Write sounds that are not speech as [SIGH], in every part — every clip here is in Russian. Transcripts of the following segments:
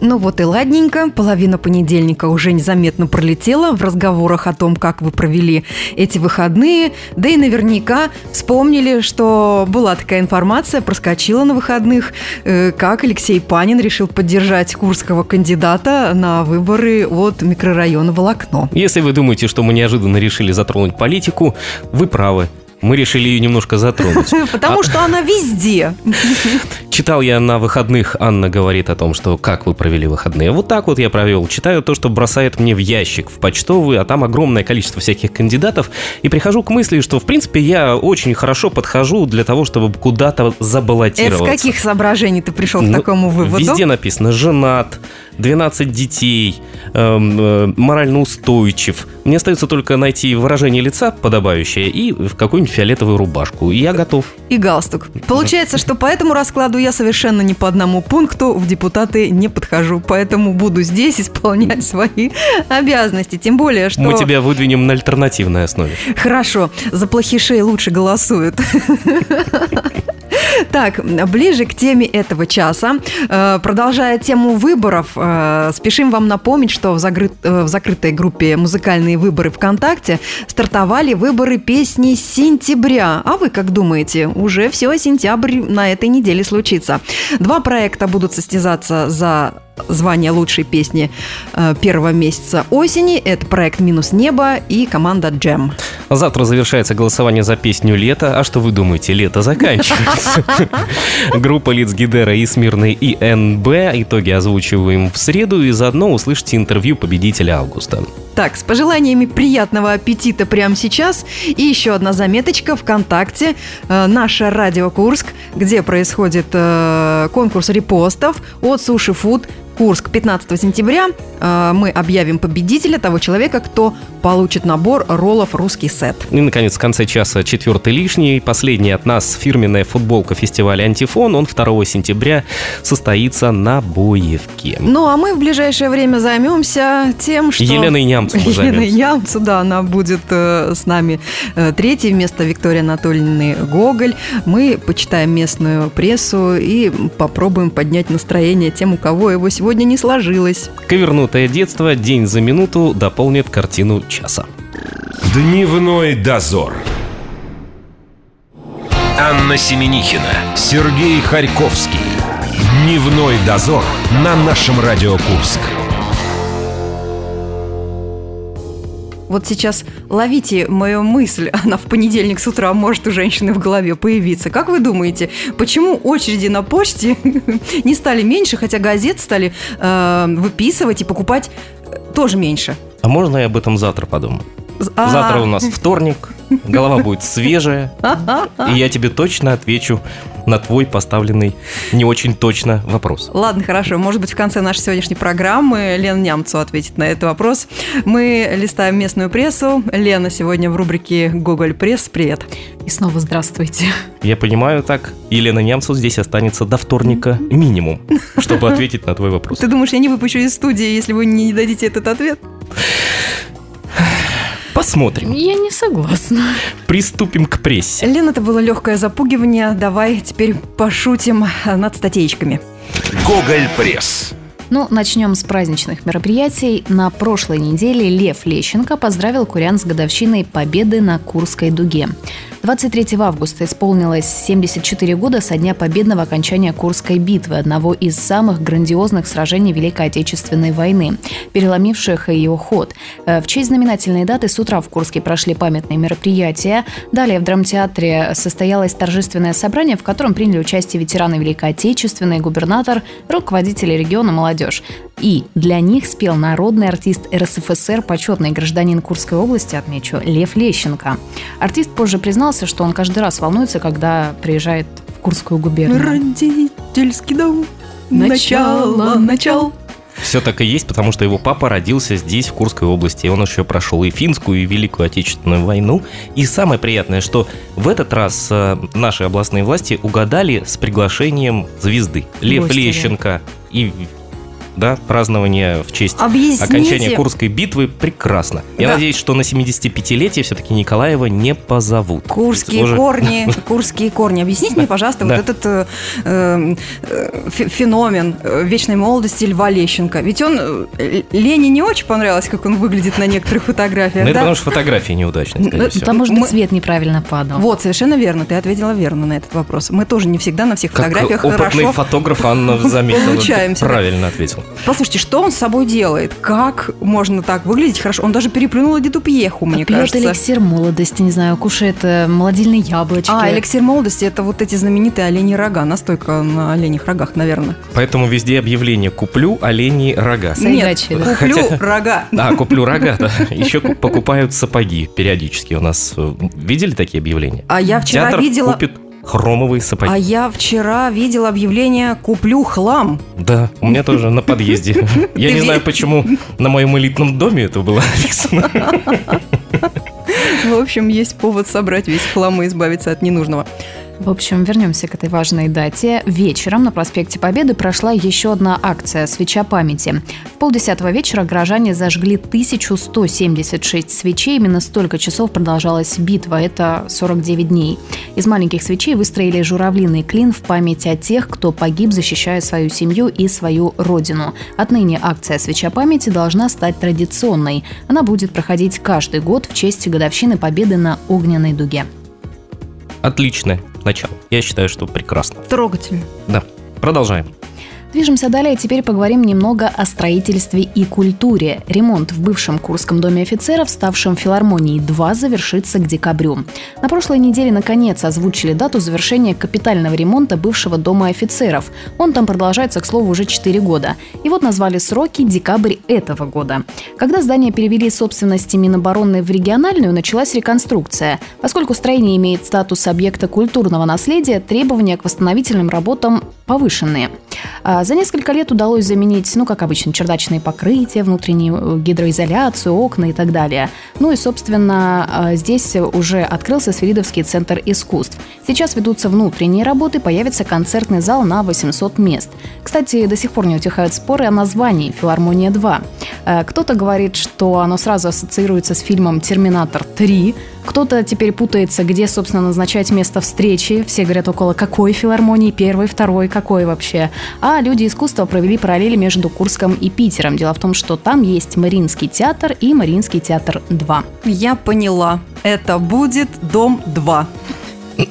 Ну вот и ладненько, половина понедельника уже незаметно пролетела в разговорах о том, как вы провели эти выходные, да и наверняка вспомнили, что была такая информация, проскочила на выходных, э, как Алексей Панин решил поддержать курского кандидата на выборы от микрорайона Волокно. Если вы думаете, что мы неожиданно решили затронуть политику, вы правы мы решили ее немножко затронуть. [LAUGHS] Потому а... что она везде. [LAUGHS] Читал я на выходных, Анна говорит о том, что как вы провели выходные. Вот так вот я провел. Читаю то, что бросает мне в ящик, в почтовый, а там огромное количество всяких кандидатов. И прихожу к мысли, что, в принципе, я очень хорошо подхожу для того, чтобы куда-то забаллотироваться. Это с каких соображений ты пришел ну, к такому выводу? Везде написано «женат», 12 детей, эм, э, морально устойчив. Мне остается только найти выражение лица подобающее и в какую-нибудь фиолетовую рубашку. И я готов. И галстук. Получается, что по этому раскладу я совершенно ни по одному пункту в депутаты не подхожу. Поэтому буду здесь исполнять свои обязанности. Тем более, что... Мы тебя выдвинем на альтернативной основе. Хорошо. За плохишей лучше голосуют. Так, ближе к теме этого часа. Э, продолжая тему выборов, э, спешим вам напомнить, что в, закры... Э, в закрытой группе «Музыкальные выборы ВКонтакте» стартовали выборы песни сентября. А вы как думаете, уже все, сентябрь на этой неделе случится. Два проекта будут состязаться за звание лучшей песни э, первого месяца осени. Это проект «Минус небо» и команда «Джем». Завтра завершается голосование за песню «Лето». А что вы думаете, лето заканчивается? [LAUGHS] Группа Лиц Гидера и Смирный и НБ. Итоги озвучиваем в среду и заодно услышите интервью победителя августа. Так, с пожеланиями приятного аппетита прямо сейчас. И еще одна заметочка ВКонтакте. Э, наша Радио Курск, где происходит э, конкурс репостов от Суши Фуд Курск 15 сентября. Э, мы объявим победителя, того человека, кто получит набор роллов «Русский сет». И, наконец, в конце часа четвертый лишний. Последний от нас фирменная футболка фестиваля «Антифон». Он 2 сентября состоится на Боевке. Ну, а мы в ближайшее время займемся тем, что... Еленой Нямцу мы [LAUGHS] Еленой Нямцу, да, она будет э, с нами э, третьей вместо Виктории Анатольевны Гоголь. Мы почитаем местную прессу и попробуем поднять настроение тем, у кого его сегодня сегодня не сложилось. Ковернутое детство день за минуту дополнит картину часа. Дневной дозор. Анна Семенихина, Сергей Харьковский. Дневной дозор на нашем Радио Курск. Вот сейчас ловите мою мысль, [LAUGHS] она в понедельник с утра может у женщины в голове появиться. Как вы думаете, почему очереди на почте [LAUGHS] не стали меньше, хотя газет стали э, выписывать и покупать тоже меньше? А можно я об этом завтра подумаю? А. Завтра у нас вторник, голова будет свежая, и я тебе точно отвечу на твой поставленный не очень точно вопрос. Ладно, хорошо. Может быть, в конце нашей сегодняшней программы Лена Нямцу ответит на этот вопрос. Мы листаем местную прессу. Лена сегодня в рубрике «Гоголь Пресс». Привет. И снова здравствуйте. Я понимаю так. Елена Нямцу здесь останется до вторника минимум, чтобы ответить на твой вопрос. Ты думаешь, я не выпущу из студии, если вы не дадите этот ответ? Посмотрим. Я не согласна. Приступим к прессе. Лен, это было легкое запугивание. Давай теперь пошутим над статейками. Гоголь пресс. Ну, начнем с праздничных мероприятий. На прошлой неделе Лев Лещенко поздравил курян с годовщиной победы на Курской дуге. 23 августа исполнилось 74 года со дня победного окончания Курской битвы, одного из самых грандиозных сражений Великой Отечественной войны, переломивших ее ход. Э, в честь знаменательной даты с утра в Курске прошли памятные мероприятия. Далее в драмтеатре состоялось торжественное собрание, в котором приняли участие ветераны Великой Отечественной, губернатор, руководители региона, молодежь. И для них спел народный артист РСФСР, почетный гражданин Курской области, отмечу, Лев Лещенко. Артист позже признался, что он каждый раз волнуется, когда приезжает в Курскую губернию. Родительский дом, начало, начало. Все так и есть, потому что его папа родился здесь, в Курской области. И он еще прошел и финскую, и Великую Отечественную войну. И самое приятное, что в этот раз э, наши областные власти угадали с приглашением звезды. Лев Гости, Лещенко и да, празднование в честь Объясните. окончания Курской битвы прекрасно. Я Да. надеюсь, что на 75-летие все-таки Николаева не позовут. Курские Уже- корни, [LAUGHS] курские корни. Объясните мне, пожалуйста, вот этот э, э, фе- феномен э, вечной молодости Льва Лещенко. Ведь он Лене не очень понравилось, как он выглядит на некоторых фотографиях. Ну, это да? потому что фотографии неудачные, скорее Ну, всего. Быть, Мы- цвет неправильно падал. Вот, совершенно верно. Ты ответила верно на этот вопрос. Мы тоже не всегда на всех Как фотографиях опытный хорошо. фотограф Анна заметила. получаемся. Правильно ответил. Послушайте, что он с собой делает? Как можно так выглядеть хорошо? Он даже переплюнул Эдиту Пьеху, мне Пьет кажется. эликсир молодости, не знаю, кушает э, молодильные яблочки. А, эликсир молодости – это вот эти знаменитые оленьи рога. Настойка на оленях рогах, наверное. Поэтому везде объявление «Куплю оленьи рога». Нет, да. куплю Хотя- рога. [LAUGHS] А, куплю рога, да. Еще ку- покупают сапоги периодически у нас. Видели такие объявления? А я вчера Театр видела... купит хромовые сапоги. А я вчера видела объявление «Куплю хлам». Да, у меня тоже на подъезде. [LAUGHS] Я не знаю, почему на моем элитном доме это было написано. В общем, есть повод собрать весь хлам и избавиться от ненужного. В общем, вернемся к этой важной дате. Вечером на проспекте Победы прошла еще одна акция «Свеча памяти». В полдесятого вечера горожане зажгли 1176 свечей. Именно столько часов продолжалась битва. Это 49 дней. Из маленьких свечей выстроили журавлиный клин в память о тех, кто погиб, защищая свою семью и свою родину. Отныне акция «Свеча памяти» должна стать традиционной. Она будет проходить каждый год в честь годовщины Победы на Огненной дуге. Отличное начало. Я считаю, что прекрасно. Трогательно. Да. Продолжаем. Движемся далее. Теперь поговорим немного о строительстве и культуре. Ремонт в бывшем Курском доме офицеров, ставшем филармонией 2, завершится к декабрю. На прошлой неделе, наконец, озвучили дату завершения капитального ремонта бывшего дома офицеров. Он там продолжается, к слову, уже 4 года. И вот назвали сроки декабрь этого года. Когда здание перевели из собственности Минобороны в региональную, началась реконструкция. Поскольку строение имеет статус объекта культурного наследия, требования к восстановительным работам повышенные. А, За несколько лет удалось заменить, ну, как обычно, чердачные покрытия, внутреннюю э, гидроизоляцию, окна и так далее. Ну и, собственно, а, здесь уже открылся Свиридовский центр искусств. Сейчас ведутся внутренние работы, появится концертный зал на 800 мест. Кстати, до сих пор не утихают споры о названии «Филармония-2». Э, Кто-то говорит, что оно сразу ассоциируется с фильмом «Терминатор 3», кто-то теперь путается, где, собственно, назначать место встречи. Все говорят около какой филармонии, первой, второй, какой вообще. А люди искусства провели параллели между Курском и Питером. Дело в том, что там есть Мариинский театр и Мариинский театр 2. Я поняла. Это будет дом 2.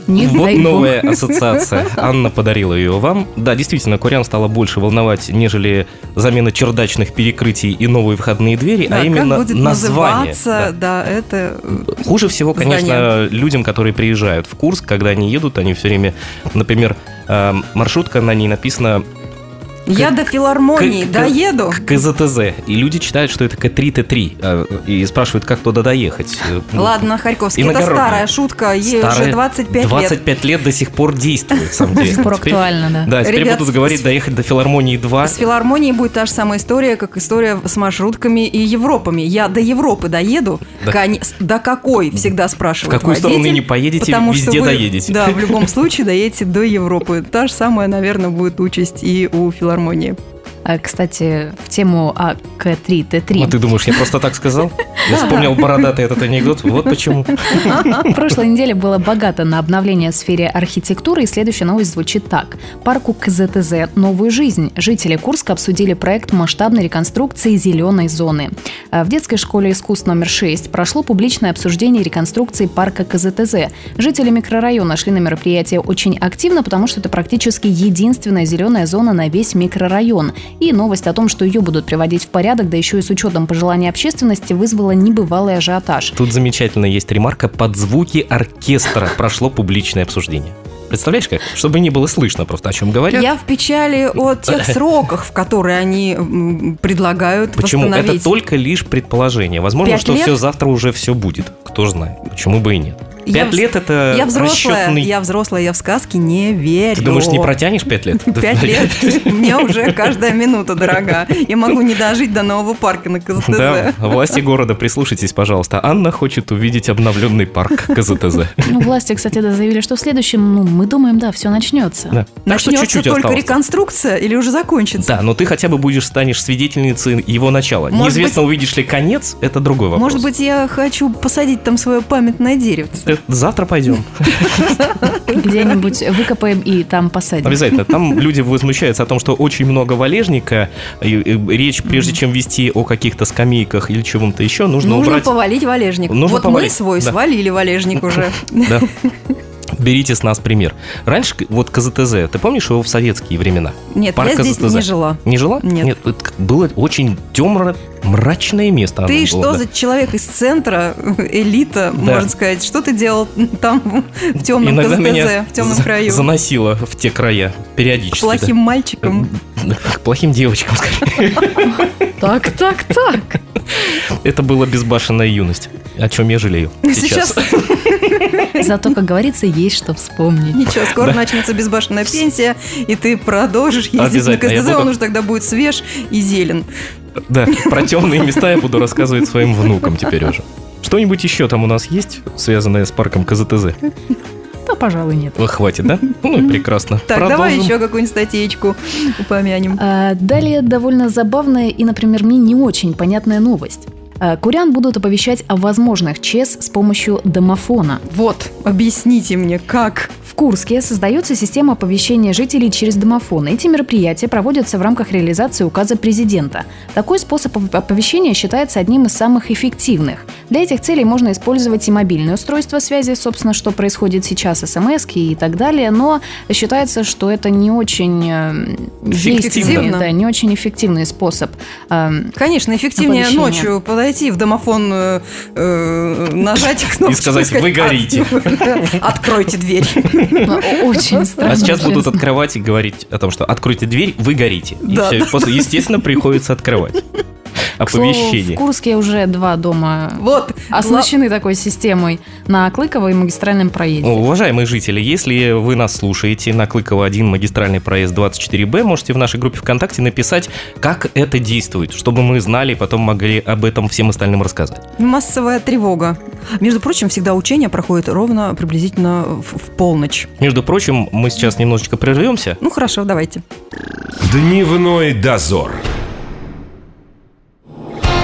Не вот дай бог. новая ассоциация. Анна подарила ее вам. Да, действительно, Курян стало больше волновать, нежели замена чердачных перекрытий и новые входные двери, Да, а именно как будет название. называться, Да. да, это... э, Хуже всего, конечно, Здание. людям, которые приезжают в Курск, когда они едут, они все время, например, э, маршрутка на ней написана Я до филармонии к- к- доеду. к КЗТЗ, и люди читают, что это К3Т3, э, и спрашивают, как туда доехать. Ну, Ладно, Харьковский, это старая шутка, ей уже старая, 25 лет. 25 лет до сих пор действует, сам До сих пор актуально, да. Да, теперь будут говорить доехать до филармонии 2. С филармонией будет та же самая история, как история с маршрутками и Европами. Я до Европы доеду. До какой? Всегда В спрашивают какую сторону не поедете, потому что везде вы, доедете. Да, в любом случае доедете до Европы. Та же самая, наверное, будет участь и у филармонии. гармонии. Кстати, в тему АК3Т3. А ты думаешь, я просто так сказал? Я вспомнил бородатый этот анекдот. Вот почему. Прошлой неделе было богато на обновление в сфере архитектуры, и следующая новость звучит так. Парку КЗТЗ «Новую жизнь». Жители Курска обсудили проект масштабной реконструкции зеленой зоны. А В детской школе искусств номер 6 прошло публичное обсуждение реконструкции парка КЗТЗ. Жители микрорайона шли на мероприятие очень активно, потому что это практически единственная зеленая зона на весь микрорайон. И новость о том, что ее будут приводить в порядок, да еще и с учетом пожеланий общественности, вызвала небывалый ажиотаж. Тут замечательно есть ремарка. Под звуки оркестра [LAUGHS] прошло публичное обсуждение. Представляешь как? Чтобы не было слышно просто, о чем говорят. Я в печали о [LAUGHS] тех сроках, в которые они предлагают Почему? Это только лишь предположение. Возможно, Пять что лет? все завтра уже все будет. Кто знает. Почему бы и нет. Пять в- лет это Я взрослая, расчетный- я взрослая, я в сказки не верю. Ты думаешь, не протянешь пять лет? [LAUGHS] Пять лет. [LAUGHS] Мне уже каждая минута дорога. Я могу не дожить до нового парка на КЗТЗ. Да, власти города, прислушайтесь, пожалуйста. Анна хочет увидеть обновленный парк КЗТЗ. Ну, власти, кстати, да, заявили, что в следующем, ну, мы думаем, да, все начнется. Да. Так что Начнется чуть-чуть только осталось. реконструкция или уже закончится? Да, но ты хотя бы будешь, станешь свидетельницей его начала. Может Неизвестно, увидишь ли конец, это другой вопрос. Может быть, я хочу посадить там свое памятное деревце. Завтра пойдем. Где-нибудь выкопаем и там посадим. Обязательно. Там люди возмущаются о том, что очень много валежника. И, и речь, прежде чем вести о каких-то скамейках или чему-то еще, нужно, Нужно убрать. повалить валежник. Нужно вот повалить, мы свой да. свалили валежник уже. [LAUGHS] Да. Берите с нас пример. Раньше вот КЗТЗ, ты помнишь его в советские времена? Нет, Парк я здесь КЗТЗ. не жила. Не жила? Нет. как было очень темное, мрачное место. оно Ты было, что да. за человек из центра, [LAUGHS] элита, Да. можно сказать? Что ты делал там в темном Иногда меня КЗТЗ, в темном за- краю? заносило в те края периодически. да. Плохим мальчиком. К плохим девочкам, скорее. [LAUGHS] Так, так, так. Это была безбашенная юность, о чем я жалею [LAUGHS] сейчас. Зато, как говорится, есть что вспомнить. ничего, скоро начнется безбашенная пенсия, и ты продолжишь ездить на КЗТЗ, буду- он уже тогда будет свеж и зелен. Да, про темные места я буду рассказывать своим внукам теперь уже. Что-нибудь еще там у нас есть, связанное с парком КЗТЗ? Да, пожалуй, нет. Ой, Хватит, да? Ну и прекрасно. Так, давай Продолжим. еще какую-нибудь статейку упомянем. А, Далее довольно забавная и, например, мне не очень понятная новость. А, Курян будут оповещать о возможных ЧС с помощью домофона. Вот, объясните мне, как? В Курске создается система оповещения жителей через домофон. Эти мероприятия проводятся в рамках реализации указа президента. Такой способ оп- оповещения считается одним из самых эффективных. Для этих целей можно использовать и мобильные устройства связи, собственно, что происходит сейчас, смс и так далее, но считается, что это не очень э, действенный, Эффективно. да, не очень эффективный способ. Эм, Конечно, эффективнее ночью подойти в домофон, э, э, нажать кнопку сказать, «Вы горите». [LAUGHS] Откройте дверь. Очень странно. А сейчас будут открывать и говорить о том, что откройте дверь, вы горите. И Да. все. После, естественно, приходится открывать. К слову, в Курске уже два дома Вот. оснащены такой системой на Клыково и магистральном проезде. Уважаемые жители, если вы нас слушаете на Клыково 1 магистральный проезд 24Б, можете в нашей группе ВКонтакте написать, как это действует, чтобы мы знали и потом могли об этом всем остальным рассказать. Массовая тревога. Между прочим, всегда учения проходят ровно приблизительно в, в полночь. Между прочим, мы сейчас немножечко прервемся. Ну хорошо, давайте. Дневной дозор.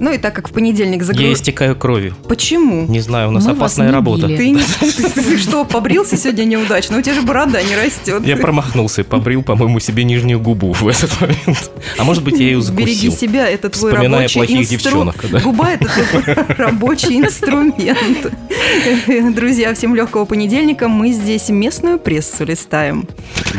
Ну и так как в понедельник загру... Я истекаю кровью. Почему? Не знаю, у нас Мы вас опасная не работа. били. Ты, не- [LAUGHS] ты- что, побрился сегодня неудачно? У тебя же борода не растет. Я промахнулся и побрил, по-моему, себе нижнюю губу в этот момент. А может быть, я ее Береги закусил. себя, это твой Вспоминая рабочий плохих инстру- девчонок, да. Губа – это твой [LAUGHS] рабочий инструмент. Друзья, всем легкого понедельника. Мы здесь местную прессу листаем.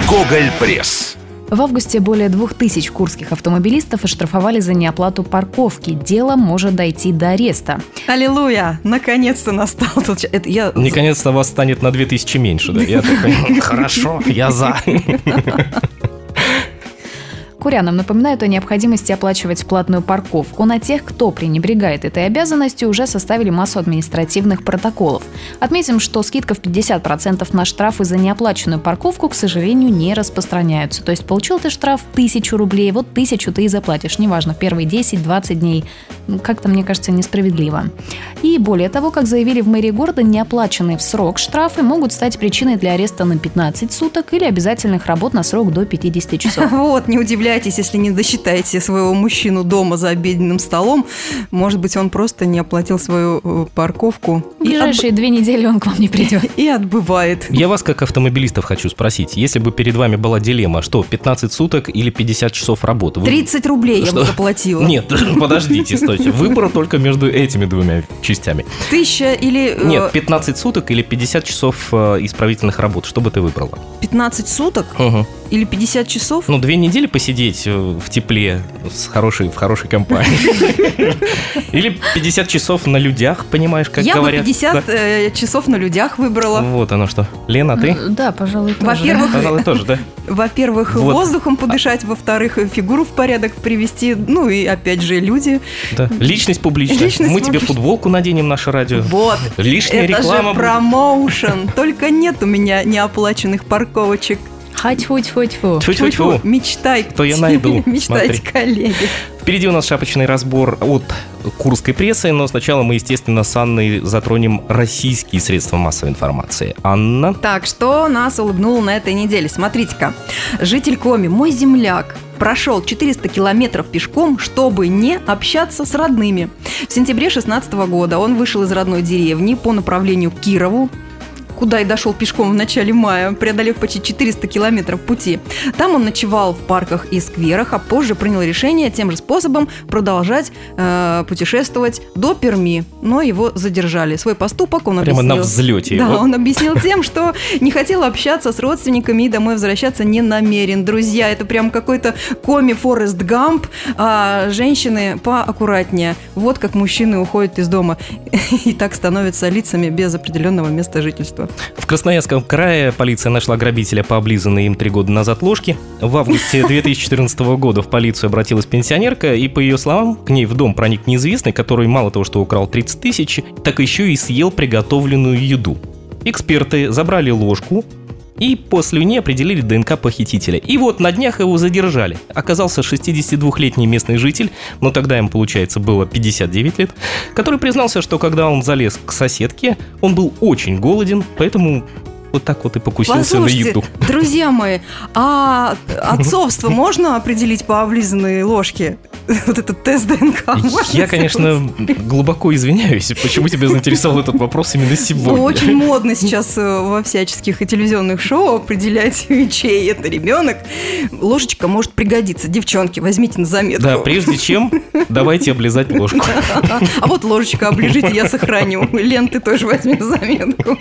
Гоголь Пресс. В августе более двух тысяч курских автомобилистов оштрафовали за неоплату парковки. Дело может дойти до ареста. Аллилуйя! Наконец-то настал тот час. Это я... Наконец-то вас станет на 2000 меньше, да? Я такой, [LAUGHS] хорошо, я за. Курянам напоминают о необходимости оплачивать платную парковку. На тех, кто пренебрегает этой обязанностью, уже составили массу административных протоколов. Отметим, что скидка в 50% на штрафы за неоплаченную парковку, к сожалению, не распространяются. То есть получил ты штраф 1000 рублей, вот тысячу ты и заплатишь, неважно, первые 10-20 дней. Как-то, мне кажется, несправедливо. И более того, как заявили в мэрии города, неоплаченные в срок штрафы могут стать причиной для ареста на 15 суток или обязательных работ на срок до 50 часов. [LAUGHS] Вот, не удивляйтесь, если не досчитаете своего мужчину дома за обеденным столом. Может быть, он просто не оплатил свою э, парковку В и, ближайшие две недели он к вам не придет. отб- [LAUGHS] и отбывает. Я вас, как автомобилистов, хочу спросить. Если бы перед вами была дилемма, что, 15 суток или 50 часов работы? Вы- 30 рублей я бы Что? заплатила. Нет, [LAUGHS] подождите, [LAUGHS] стойте. Выбор только между этими двумя частями. Тысяча или э, Нет, 15 суток или 50 часов э, исправительных работ. Что бы ты выбрала? 15 суток Мгм. или 50 часов? Ну, две недели посидеть сидеть э, в тепле с хорошей, в хорошей компании. [LAUGHS] Или 50 часов на людях, понимаешь, как Я бы говорят. 50 Да. э, часов на людях выбрала. Вот оно что. Лена, ты? Да, пожалуй, тоже. Во-первых, Пожалуй, тоже, да? [LAUGHS] Во-первых, Вот. воздухом подышать, во-вторых, фигуру в порядок привести, ну и опять же люди. Да. Личность публичная. Личность Мы тебе публичная. футболку наденем, наше радио. Вот. Лишняя Это реклама. же будет. промоушен. Только нет у меня неоплаченных парковочек. Хать-футь-футь-фу. Тьфу-тьфу-тьфу. Мечтай. То я [LAUGHS] найду. Мечтайте, коллеги. Впереди у нас шапочный разбор от курской прессы, но сначала мы, естественно, с Анной затронем российские средства массовой информации. Анна? Так, что нас улыбнуло на этой неделе? Смотрите-ка. Житель Коми, мой земляк, прошел 400 километров пешком, чтобы не общаться с родными. В сентябре 16 года он вышел из родной деревни по направлению к Кирову, куда и дошел пешком в начале мая, преодолев почти 400 километров пути. Там он ночевал в парках и скверах, а позже принял решение тем же способом продолжать э, путешествовать до Перми, но его задержали. Свой поступок он Прямо на объяснил- взлете. Да, Вот. он объяснил тем, что не хотел общаться с родственниками и домой возвращаться не намерен. Друзья, это прям какой-то коми Форест Гамп, а женщины поаккуратнее. Вот как мужчины уходят из дома [LAUGHS] и так становятся лицами без определенного места жительства. В Красноярском крае полиция нашла грабителя по облизанной им три года назад ложке. В августе [LAUGHS] 2014 года в полицию обратилась пенсионерка, и по ее словам, к ней в дом проник неизвестный, который мало того, что украл 30 тысяч, так еще и съел приготовленную еду. Эксперты забрали ложку, и после нее определили ДНК похитителя. И вот на днях его задержали. Оказался 62-летний местный житель, но тогда ему, получается, было 59 лет, который признался, что когда он залез к соседке, он был очень голоден, поэтому вот так вот и покусился на Послушайте, еду. друзья мои, а отцовство [LAUGHS] можно определить по облизанной ложке? [LAUGHS] Вот этот тест ДНК Я, конечно, глубоко извиняюсь, почему тебя заинтересовал этот вопрос именно Ну, сегодня. очень модно сейчас э, во всяческих и телевизионных шоу определять, [LAUGHS] чей это ребенок. Ложечка может пригодиться. Девчонки, возьмите на заметку. Да, прежде чем, давайте облизать ложку. А вот ложечка оближите, я сохраню. Лен, ты тоже возьми на заметку.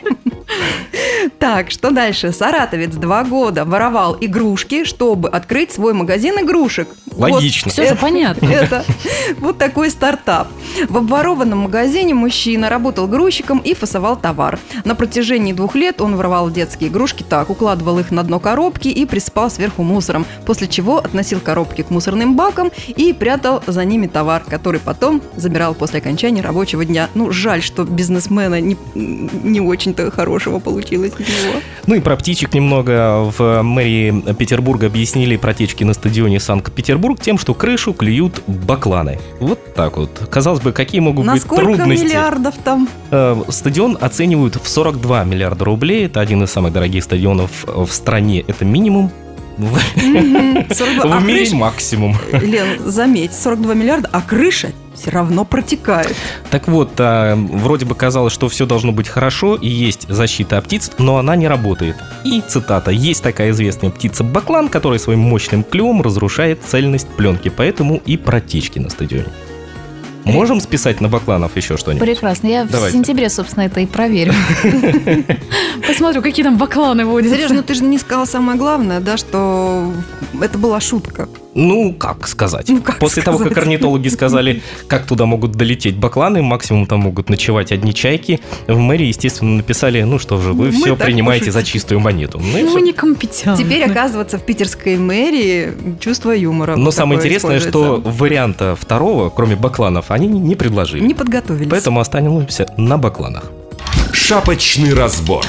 Так, что дальше? Саратовец два года воровал игрушки, чтобы открыть свой магазин игрушек. Вот Логично. Все же понятно. Это вот такой стартап. В обворованном магазине мужчина работал грузчиком и фасовал товар. На протяжении двух лет он воровал детские игрушки так, укладывал их на дно коробки и присыпал сверху мусором, после чего относил коробки к мусорным бакам и прятал за ними товар, который потом забирал после окончания рабочего дня. Ну, жаль, что бизнесмена не, не очень-то хорошего получилось из него. Ну и про птичек немного. В мэрии Петербурга объяснили протечки на стадионе Санкт-Петербург тем, что крышу клюют бакланы. Вот так вот. Казалось бы, какие могут На быть сколько трудности? миллиардов там? Э, Стадион оценивают в 42 миллиарда рублей. Это один из самых дорогих стадионов в стране. Это минимум. [LAUGHS] В, Мгм. 42. А мире максимум. Лен, заметь, 42 миллиарда, а крыша все равно протекает. Так вот, а, вроде бы казалось, что все должно быть хорошо и есть защита от птиц, но она не работает. И цитата: "Есть такая известная птица баклан, которая своим мощным клювом разрушает цельность пленки, поэтому и протечки на стадионе". Можем списать на бакланов еще что-нибудь? Прекрасно. Я в Давайте. сентябре, собственно, это и проверю. [LAUGHS] Посмотрю, какие там бакланы водятся. Сереж, ну ты же не сказала самое главное, да, что это была шутка. Ну, как сказать? Ну, как После того, как сказать? орнитологи сказали, как туда могут долететь бакланы, максимум там могут ночевать одни чайки, в мэрии, естественно, написали, ну что же, вы Мы все принимаете пошутили. за чистую монету. Ну и Мы всё. некомпетентны. Теперь, оказывается, в питерской мэрии чувство юмора. Но вот самое интересное, что варианта второго, кроме бакланов, они не предложили. Не подготовились. Поэтому останемся на бакланах. Шапочный разбор.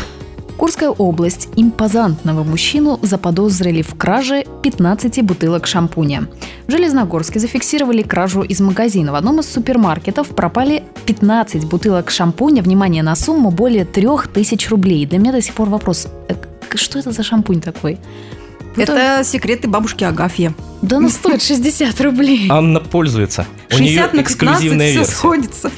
Курская область. Импозантного мужчину заподозрили в краже 15 бутылок шампуня. В Железногорске зафиксировали кражу из магазина. В одном из супермаркетов пропали 15 бутылок шампуня, внимание, на сумму более 3000 рублей. Для меня до сих пор вопрос, э, что это за шампунь такой? Ну, Это секреты бабушки Агафьи. Да ну стоит 60 рублей. Анна пользуется. У нее 60 на 15 эксклюзивная все версия. сходится.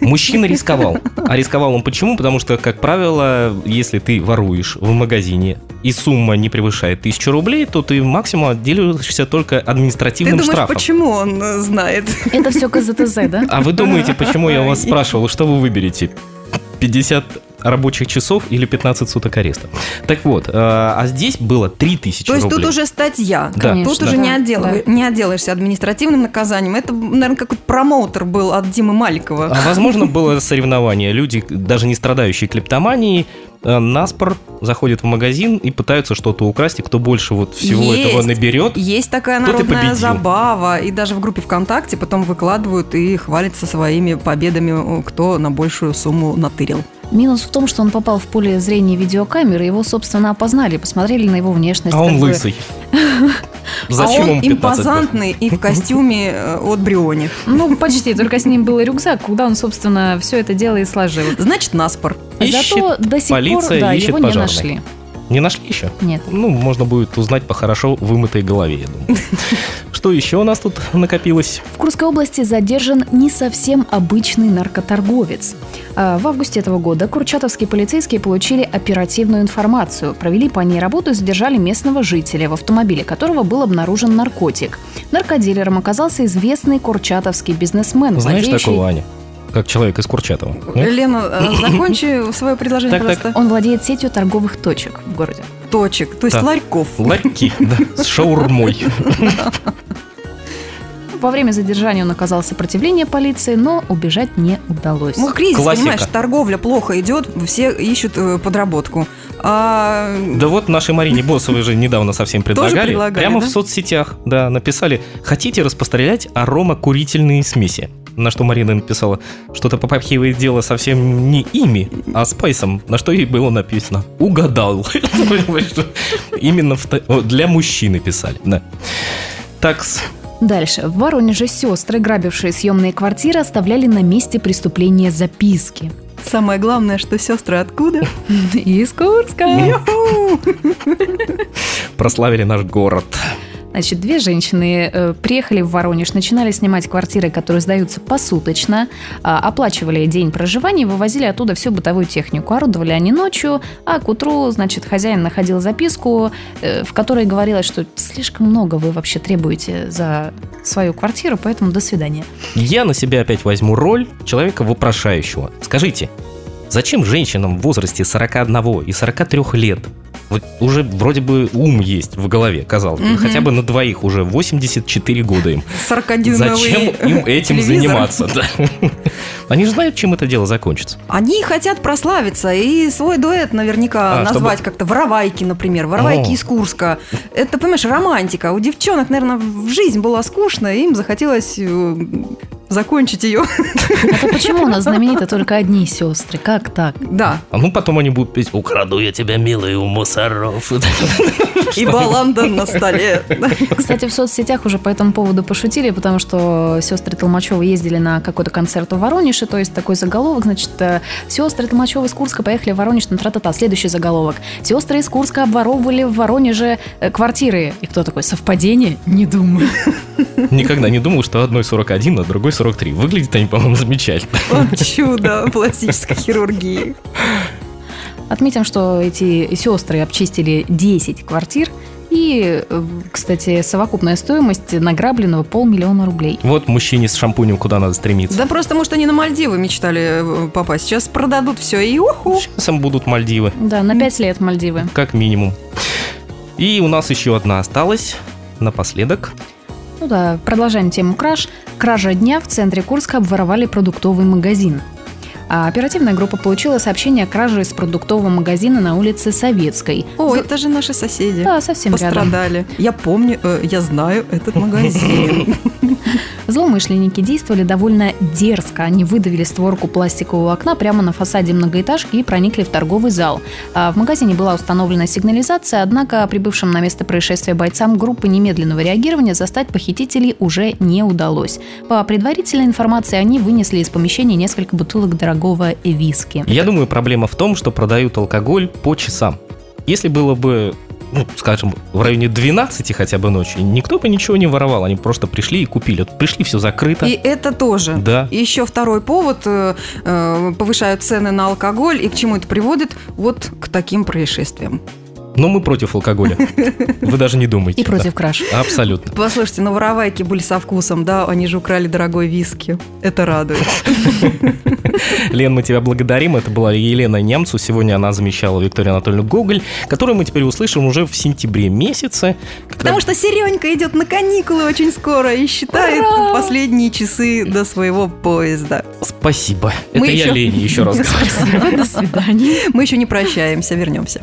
Мужчина рисковал. А рисковал он почему? Потому что, как правило, если ты воруешь в магазине и сумма не превышает 1000 рублей, то ты максимум отделиваешься только Ты административным думаешь, штрафом. почему он э, знает? Это все КЗТЗ, да? А вы думаете, почему я вас спрашивал, что вы выберете? 50 рабочих часов или 15 суток ареста. Так вот, э, а здесь было 3000 То есть рублей. тут уже статья. Да. Конечно. Тут уже Да. не, отдел- не отделаешься административным наказанием. Это, наверное, какой-то промоутер был от Димы Маликова. А возможно, было соревнование. Люди, даже не страдающие клептоманией, э, наспор заходят в магазин и пытаются что-то украсть, и кто больше вот всего Есть. этого наберет. Есть такая народная забава. И даже в группе ВКонтакте потом выкладывают и хвалятся своими победами, кто на большую сумму натырил. Минус в том, что он попал в поле зрения видеокамеры, его, собственно, опознали, посмотрели на его внешность. А он бы. лысый. [LAUGHS] а Зачем он 15 год? импозантный и в костюме э, от Бриони. Ну, почти, только с ним был рюкзак, куда он, собственно, все это дело и сложил. Значит, наспор. Зато до сих полиция, пор, да, ищет его не нашли. Не нашли еще? Нет. Ну, можно будет узнать по хорошо вымытой голове, я думаю. [LAUGHS] Что еще у нас тут накопилось? В Курской области задержан не совсем обычный наркоторговец. А, В августе этого года курчатовские полицейские получили оперативную информацию, провели по ней работу и задержали местного жителя, в автомобиле которого был обнаружен наркотик. Наркодилером оказался известный курчатовский бизнесмен, Знаешь владеющий- такого, Аня? Как человек из Курчатова. Нет? Лена, э, закончи свое предложение, Так, так. пожалуйста. Он владеет сетью торговых точек в городе. Точек, то есть Да. ларьков. Ларьки, [LAUGHS] да, с шаурмой. Во время задержания он оказал сопротивление полиции, но убежать не удалось. Ну, кризис, Классика. понимаешь, торговля плохо идет, все ищут э, подработку. А, Да вот нашей Марине Босовой же недавно совсем предлагали. предлагали, прямо да? в соцсетях, да, написали, хотите распострелять аромакурительные смеси? На что Марина написала, что-то попахивает дело совсем не ими, а спайсом. На что ей было написано «Угадал». [LAUGHS] Именно для мужчины писали, да. Так, Дальше. В Воронеже сестры, грабившие съемные квартиры, оставляли на месте преступления записки. самое главное, что сестры откуда? [LAUGHS] Из Курска. прославили наш город. Значит, две женщины э, приехали в Воронеж, начинали снимать квартиры, которые сдаются посуточно, а, оплачивали день проживания вывозили оттуда всю бытовую технику. Орудовали они ночью, а к утру, значит, хозяин находил записку, э, в которой говорилось, что слишком много вы вообще требуете за свою квартиру, поэтому до свидания. Я на себя опять возьму роль человека вопрошающего. Скажите, зачем женщинам в возрасте 41 и 43 лет вот уже вроде бы ум есть в голове, казалось бы. Мгм. Хотя бы на двоих уже 84 года им. 40 Зачем им [LAUGHS] этим заниматься? да? [LAUGHS] Они же знают, чем это дело закончится. Они хотят прославиться и свой дуэт наверняка А, назвать чтобы- как-то «Воровайки», например. «Воровайки О. из Курска». Это, понимаешь, романтика. У девчонок, наверное, в жизнь была скучно, и им захотелось э, закончить ее. Это почему у нас [LAUGHS] знамениты только одни сестры? Как так? Да. А ну потом они будут петь «Украду я тебя, милый, у мусоров». [LAUGHS] И баланда на столе. Кстати, в соцсетях уже по этому поводу пошутили, потому что сестры Толмачевы ездили на какой-то концерт в Воронеж, и то есть такой заголовок, значит, э, сестры Толмачевы из Курска поехали в Воронеж на тра-та-та. Следующий заголовок. Сестры из Курска обворовывали в Воронеже э, квартиры. И кто такой? Совпадение? Не думаю. Никогда не думал, что одной 41, а другой 43. Выглядят они, по-моему, замечательно. Вот чудо пластической хирургии. Отметим, что эти сестры обчистили 10 квартир, и, кстати, совокупная стоимость награбленного полмиллиона рублей. Вот мужчине с шампунем куда надо стремиться. Да просто, может, они на Мальдивы мечтали э, попасть. Сейчас продадут все и уху. Сейчас им будут Мальдивы. Да, на 5 лет Мальдивы. как минимум. И у нас еще одна осталась напоследок. Ну да, продолжаем тему краж. Кража дня в центре Курска обворовали продуктовый магазин. А оперативная группа получила сообщение о краже из продуктового магазина на улице Советской. О, За- это же наши соседи. Да, совсем рядом. Пострадали. Я помню, э, я знаю этот магазин. [LAUGHS] Злоумышленники действовали довольно дерзко. Они выдавили створку пластикового окна прямо на фасаде многоэтажки и проникли в торговый зал. А В магазине была установлена сигнализация, однако прибывшим на место происшествия бойцам группы немедленного реагирования застать похитителей уже не удалось. По предварительной информации, они вынесли из помещения несколько бутылок дорогого виски. Я думаю, проблема в том, что продают алкоголь по часам. Если было бы, ну, скажем, в районе 12 хотя бы ночи, никто бы ничего не воровал. Они просто пришли и купили. Пришли, все закрыто. И это тоже. Да. И еще второй повод. э, э, Повышают цены на алкоголь. И к чему это приводит? Вот к таким происшествиям. Но мы против алкоголя. Вы даже не думайте. И против краш. Абсолютно. Послушайте, ну воровайки были со вкусом, да, они же украли дорогой виски. Это радует. Лен, мы тебя благодарим. Это была Елена Немцу. Сегодня она замещала Викторию Анатольевну Гоголь, которую мы теперь услышим уже в сентябре месяце. Потому что Серенька идет на каникулы очень скоро и считает Ура! последние часы до своего поезда. Спасибо. Мы Это я еще- Лене еще раз [LAUGHS] говорю. Спасибо, до свидания. Мы еще не прощаемся, вернемся.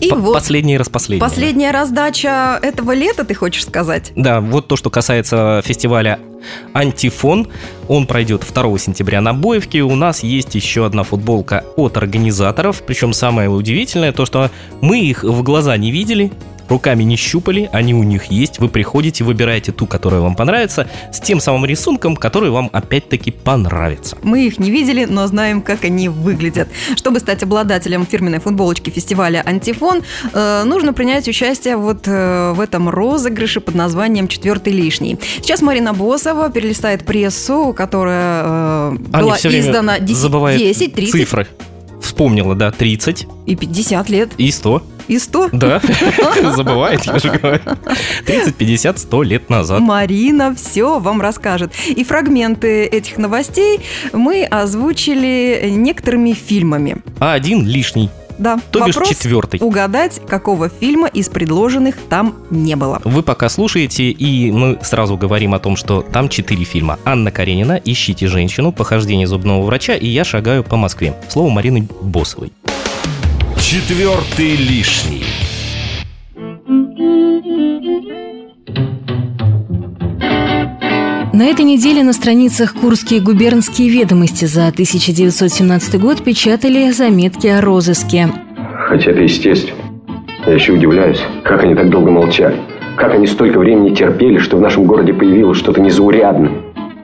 И П- вот Последний раз последний. последняя раздача этого лета, ты хочешь сказать? Да, вот то, что касается фестиваля «Антифон». Он пройдет 2 сентября на Боевке. У нас есть еще одна футболка от организаторов. Причем самое удивительное то, что мы их в глаза не видели, руками не щупали, они у них есть. Вы приходите, выбираете ту, которая вам понравится, с тем самым рисунком, который вам опять-таки понравится. Мы их не видели, но знаем, как они выглядят. Чтобы стать обладателем фирменной футболочки фестиваля «Антифон», э, нужно принять участие вот э, в этом розыгрыше под названием «Четвертый лишний». Сейчас Марина Босова перелистает прессу, которая э, Аня была издана 10, забывает 10, 30 цифры. Вспомнила, да, 30 и 50 лет, и 100. И 100. Да, [LAUGHS] забывает, я же говорю. 30, 50, 100 лет назад. Марина все вам расскажет. И фрагменты этих новостей мы озвучили некоторыми фильмами. А один лишний, Да, то бишь вопрос четвертый. угадать, какого фильма из предложенных там не было. Вы пока слушаете, и мы сразу говорим о том, что там четыре фильма. Анна Каренина, «Ищите женщину», «Похождение зубного врача» и «Я шагаю по Москве». Слово Марины Босовой. Четвертый лишний. На этой неделе на страницах «Курские губернские ведомости» за 1917 год печатали заметки о розыске. Хотя это естественно. Я еще удивляюсь, как они так долго молчали. Как они столько времени терпели, что в нашем городе появилось что-то незаурядное.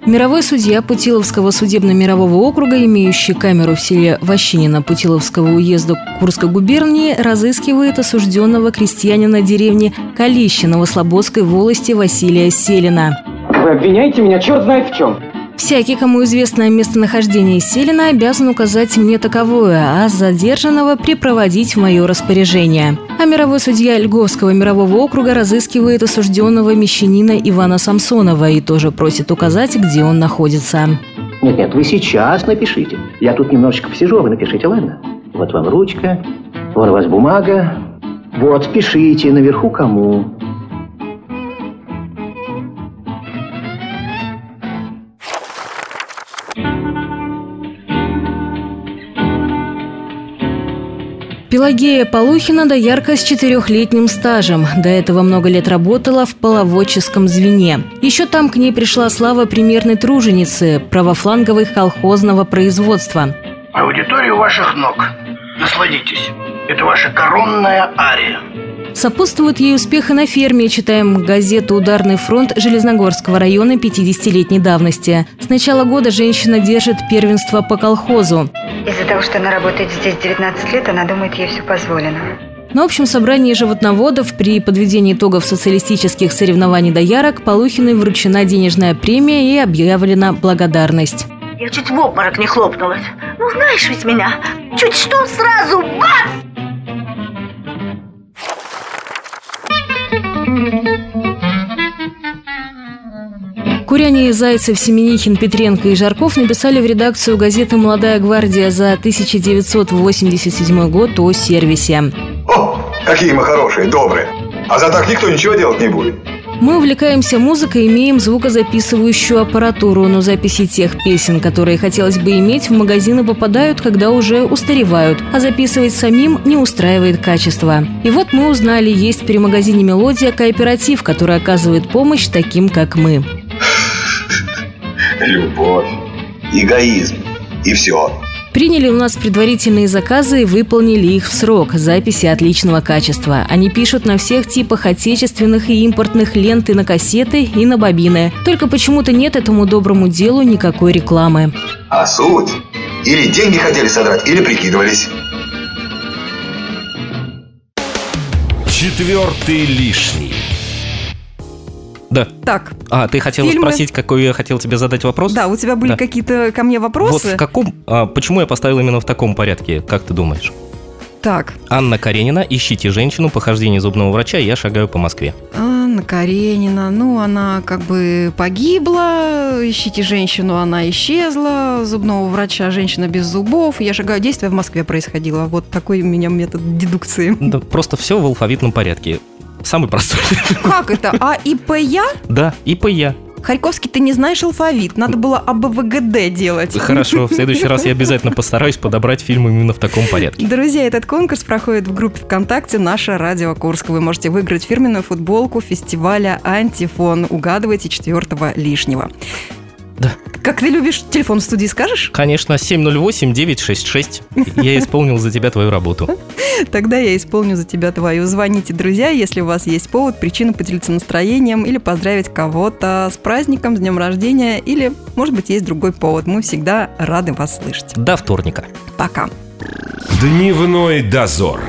Мировой судья Путиловского судебно-мирового округа, имеющий камеру в селе Ващинино Путиловского уезда Курской губернии, разыскивает осужденного крестьянина деревни Калищино в Слободской волости Василия Селина. Вы обвиняете меня черт знает в чем. Всякий, кому известно местонахождение Селина, обязан указать мне таковое, а задержанного припроводить в мое распоряжение. А мировой судья Льговского мирового округа разыскивает осужденного мещанина Ивана Самсонова и тоже просит указать, где он находится. Нет-нет, вы сейчас напишите. Я тут немножечко посижу, а вы напишите, ладно? Вот вам ручка, вот у вас бумага. Вот, пишите наверху кому. Пелагея Полухина доярка с четырехлетним стажем. До этого много лет работала в половодческом звене. Еще там к ней пришла слава примерной труженицы правофланговой колхозного производства. Аудитория ваших ног. Насладитесь. Это ваша коронная ария. Сопутствует ей успех и на ферме, читаем газету «Ударный фронт» Железногорского района 50-летней давности. С начала года женщина держит первенство по колхозу. Из-за того, что она работает здесь 19 лет, она думает, ей все позволено. На общем собрании животноводов при подведении итогов социалистических соревнований доярок Полухиной вручена денежная премия и объявлена благодарность. Я чуть в обморок не хлопнулась. Ну, знаешь ведь меня. Чуть что, сразу бац! Куряне, Зайцев, Семенихин, Петренко и Жарков написали в редакцию газеты «Молодая гвардия» за 1987 год о сервисе. О, какие мы хорошие, добрые. А за так никто ничего делать не будет. Мы увлекаемся музыкой, имеем звукозаписывающую аппаратуру, но записи тех песен, которые хотелось бы иметь, в магазины попадают, когда уже устаревают, а записывать самим не устраивает качество. И вот мы узнали, есть при магазине «Мелодия» кооператив, который оказывает помощь таким, как мы. Любовь, эгоизм и все. Приняли у нас предварительные заказы и выполнили их в срок. Записи отличного качества. Они пишут на всех типах отечественных и импортных лент и на кассеты, и на бобины. Только почему-то нет этому доброму делу никакой рекламы. А суть? Или деньги хотели содрать, или прикидывались. Четвертый лишний. Да. Так, А, ты хотела Фильмы. спросить, какой я хотел тебе задать вопрос? да, у тебя были Да. какие-то ко мне Вот вопросы? в каком... а, почему я поставил именно в таком порядке, как ты думаешь? Так, Анна Каренина, ищите женщину, похождение зубного врача, я шагаю по Москве. Анна Каренина, ну, она как бы погибла, ищите женщину, она исчезла, зубного врача, женщина без зубов, я шагаю, действие в Москве происходило, вот такой у меня метод дедукции. Да, просто все в алфавитном порядке. Самый простой. [LAUGHS] Как это? А и П я? Да, и по я. Харьковский, ты не знаешь алфавит, надо было АБВГД делать. Хорошо, в следующий раз я [LAUGHS] обязательно постараюсь подобрать фильм именно в таком порядке. Друзья, этот конкурс проходит в группе ВКонтакте «Наша Радио Курск». Вы можете выиграть фирменную футболку фестиваля «Антифон». Угадывайте четвертого лишнего. Да. Как ты любишь телефон в студии, скажешь? Конечно, 708-966. Я исполнил за тебя твою работу. Тогда я исполню за тебя твою. Звоните, друзья, если у вас есть повод, причина поделиться настроением или поздравить кого-то с праздником, с днем рождения, или, может быть, есть другой повод. Мы всегда рады вас слышать. До вторника. Пока. Дневной дозор.